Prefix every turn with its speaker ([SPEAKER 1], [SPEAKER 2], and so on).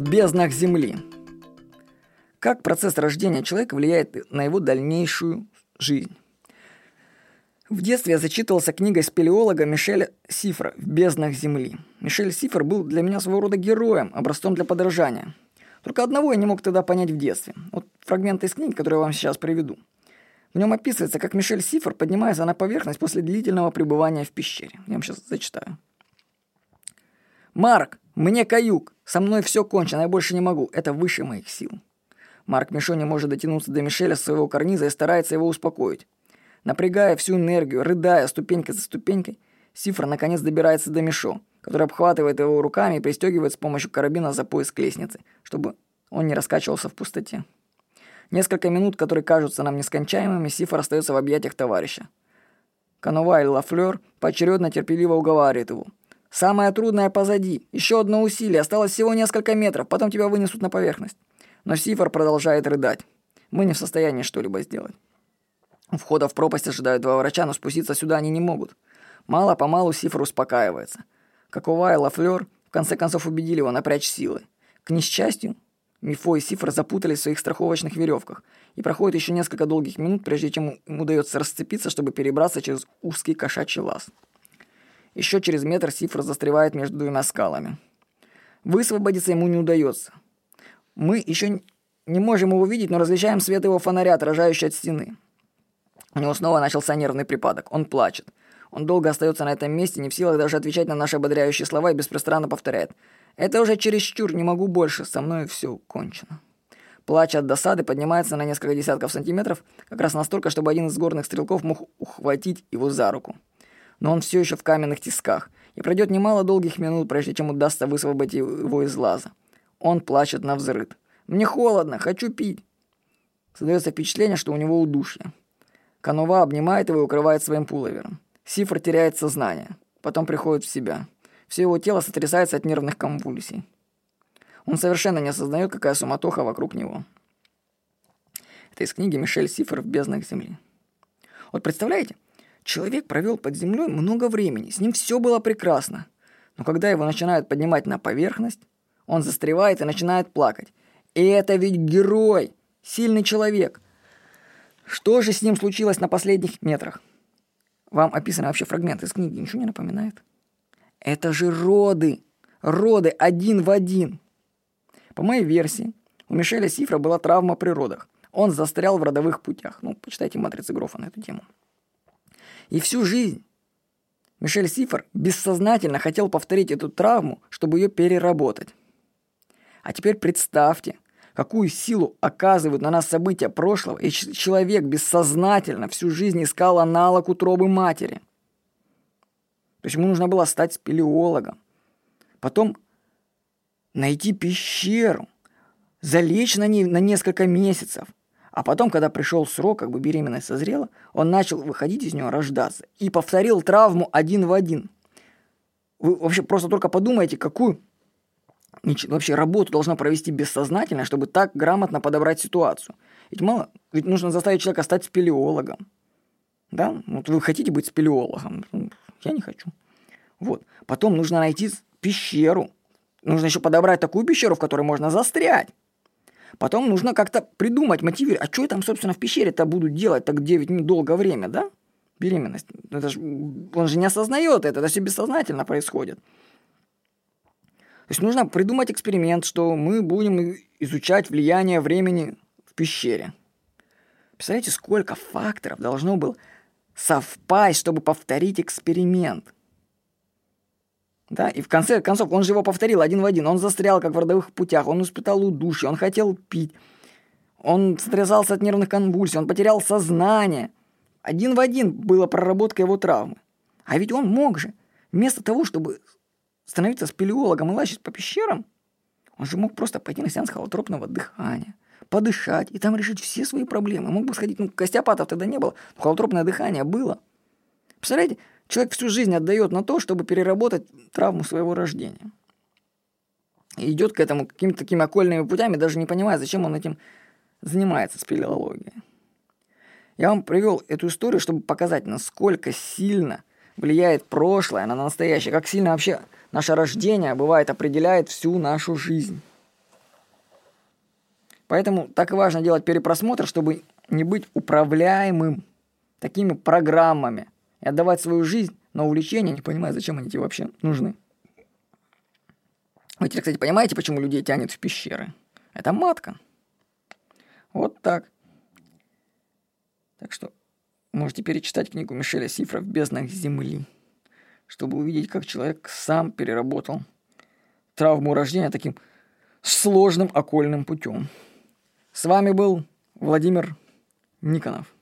[SPEAKER 1] в безднах Земли. Как процесс рождения человека влияет на его дальнейшую жизнь? В детстве я зачитывался книгой спелеолога Мишеля Сифра «В безднах Земли». Мишель Сифр был для меня своего рода героем, образцом для подражания. Только одного я не мог тогда понять в детстве. Вот фрагмент из книги, который я вам сейчас приведу. В нем описывается, как Мишель Сифр поднимается на поверхность после длительного пребывания в пещере. Я вам сейчас зачитаю. «Марк, мне каюк. Со мной все кончено, я больше не могу. Это выше моих сил». Марк Мишо не может дотянуться до Мишеля с своего карниза и старается его успокоить. Напрягая всю энергию, рыдая ступенька за ступенькой, Сифра наконец добирается до Мишо, который обхватывает его руками и пристегивает с помощью карабина за пояс к чтобы он не раскачивался в пустоте. Несколько минут, которые кажутся нам нескончаемыми, Сифр остается в объятиях товарища. Канова и Лафлёр поочередно терпеливо уговаривает его. «Самое трудное позади. Еще одно усилие. Осталось всего несколько метров. Потом тебя вынесут на поверхность». Но Сифор продолжает рыдать. Мы не в состоянии что-либо сделать. У входа в пропасть ожидают два врача, но спуститься сюда они не могут. Мало-помалу Сифор успокаивается. Какова и Лафлёр в конце концов убедили его напрячь силы. К несчастью, Мифо и Сифр запутались в своих страховочных веревках, и проходит еще несколько долгих минут, прежде чем им удается расцепиться, чтобы перебраться через узкий кошачий лаз. Еще через метр Сифр застревает между двумя скалами. Высвободиться ему не удается. Мы еще не можем его видеть, но различаем свет его фонаря, отражающий от стены. У него снова начался нервный припадок. Он плачет. Он долго остается на этом месте, не в силах даже отвечать на наши ободряющие слова и беспространно повторяет. «Это уже чересчур, не могу больше, со мной все кончено». Плач от досады поднимается на несколько десятков сантиметров, как раз настолько, чтобы один из горных стрелков мог ухватить его за руку. Но он все еще в каменных тисках, и пройдет немало долгих минут, прежде чем удастся высвободить его из лаза. Он плачет на взрыд. «Мне холодно, хочу пить». Создается впечатление, что у него удушье. Канова обнимает его и укрывает своим пуловером. Сифр теряет сознание. Потом приходит в себя. Все его тело сотрясается от нервных конвульсий. Он совершенно не осознает, какая суматоха вокруг него. Это из книги Мишель Сифр «В безднах земли». Вот представляете, человек провел под землей много времени, с ним все было прекрасно. Но когда его начинают поднимать на поверхность, он застревает и начинает плакать. И это ведь герой, сильный человек. Что же с ним случилось на последних метрах? Вам описан вообще фрагмент из книги, ничего не напоминает? Это же роды. Роды один в один. По моей версии, у Мишеля Сифра была травма при родах. Он застрял в родовых путях. Ну, почитайте матрицы Грофа на эту тему. И всю жизнь Мишель Сифр бессознательно хотел повторить эту травму, чтобы ее переработать. А теперь представьте, какую силу оказывают на нас события прошлого, и человек бессознательно всю жизнь искал аналог утробы матери. То есть ему нужно было стать спелеологом. Потом найти пещеру, залечь на ней на несколько месяцев. А потом, когда пришел срок, как бы беременность созрела, он начал выходить из нее, рождаться. И повторил травму один в один. Вы вообще просто только подумайте, какую вообще работу должна провести бессознательно, чтобы так грамотно подобрать ситуацию. Ведь мало, ведь нужно заставить человека стать спелеологом. Да? Вот вы хотите быть спелеологом? Ну, я не хочу. Вот. Потом нужно найти пещеру. Нужно еще подобрать такую пещеру, в которой можно застрять. Потом нужно как-то придумать, мотивировать. А что я там, собственно, в пещере-то буду делать так 9 дней долгое время, да? Беременность. Это ж, он же не осознает это, это все бессознательно происходит. То есть нужно придумать эксперимент, что мы будем изучать влияние времени в пещере. Представляете, сколько факторов должно было совпасть, чтобы повторить эксперимент. Да, и в конце концов он же его повторил один в один. Он застрял, как в родовых путях, он испытал удушье, он хотел пить, он стрессался от нервных конвульсий, он потерял сознание. Один в один была проработка его травмы. А ведь он мог же, вместо того, чтобы становиться спелеологом и лазить по пещерам, он же мог просто пойти на сеанс холотропного дыхания, подышать и там решить все свои проблемы. Мог бы сходить, ну, костеопатов тогда не было, но холотропное дыхание было. Представляете, человек всю жизнь отдает на то, чтобы переработать травму своего рождения. И идет к этому какими-то такими окольными путями, даже не понимая, зачем он этим занимается, спелеологией. Я вам привел эту историю, чтобы показать, насколько сильно влияет прошлое на настоящее, как сильно вообще Наше рождение, бывает, определяет всю нашу жизнь. Поэтому так важно делать перепросмотр, чтобы не быть управляемым такими программами и отдавать свою жизнь на увлечения, не понимая, зачем они тебе вообще нужны. Вы теперь, кстати, понимаете, почему людей тянет в пещеры? Это матка. Вот так. Так что можете перечитать книгу Мишеля Сифра «В безднах земли», чтобы увидеть, как человек сам переработал травму рождения таким сложным окольным путем. С вами был Владимир Никонов.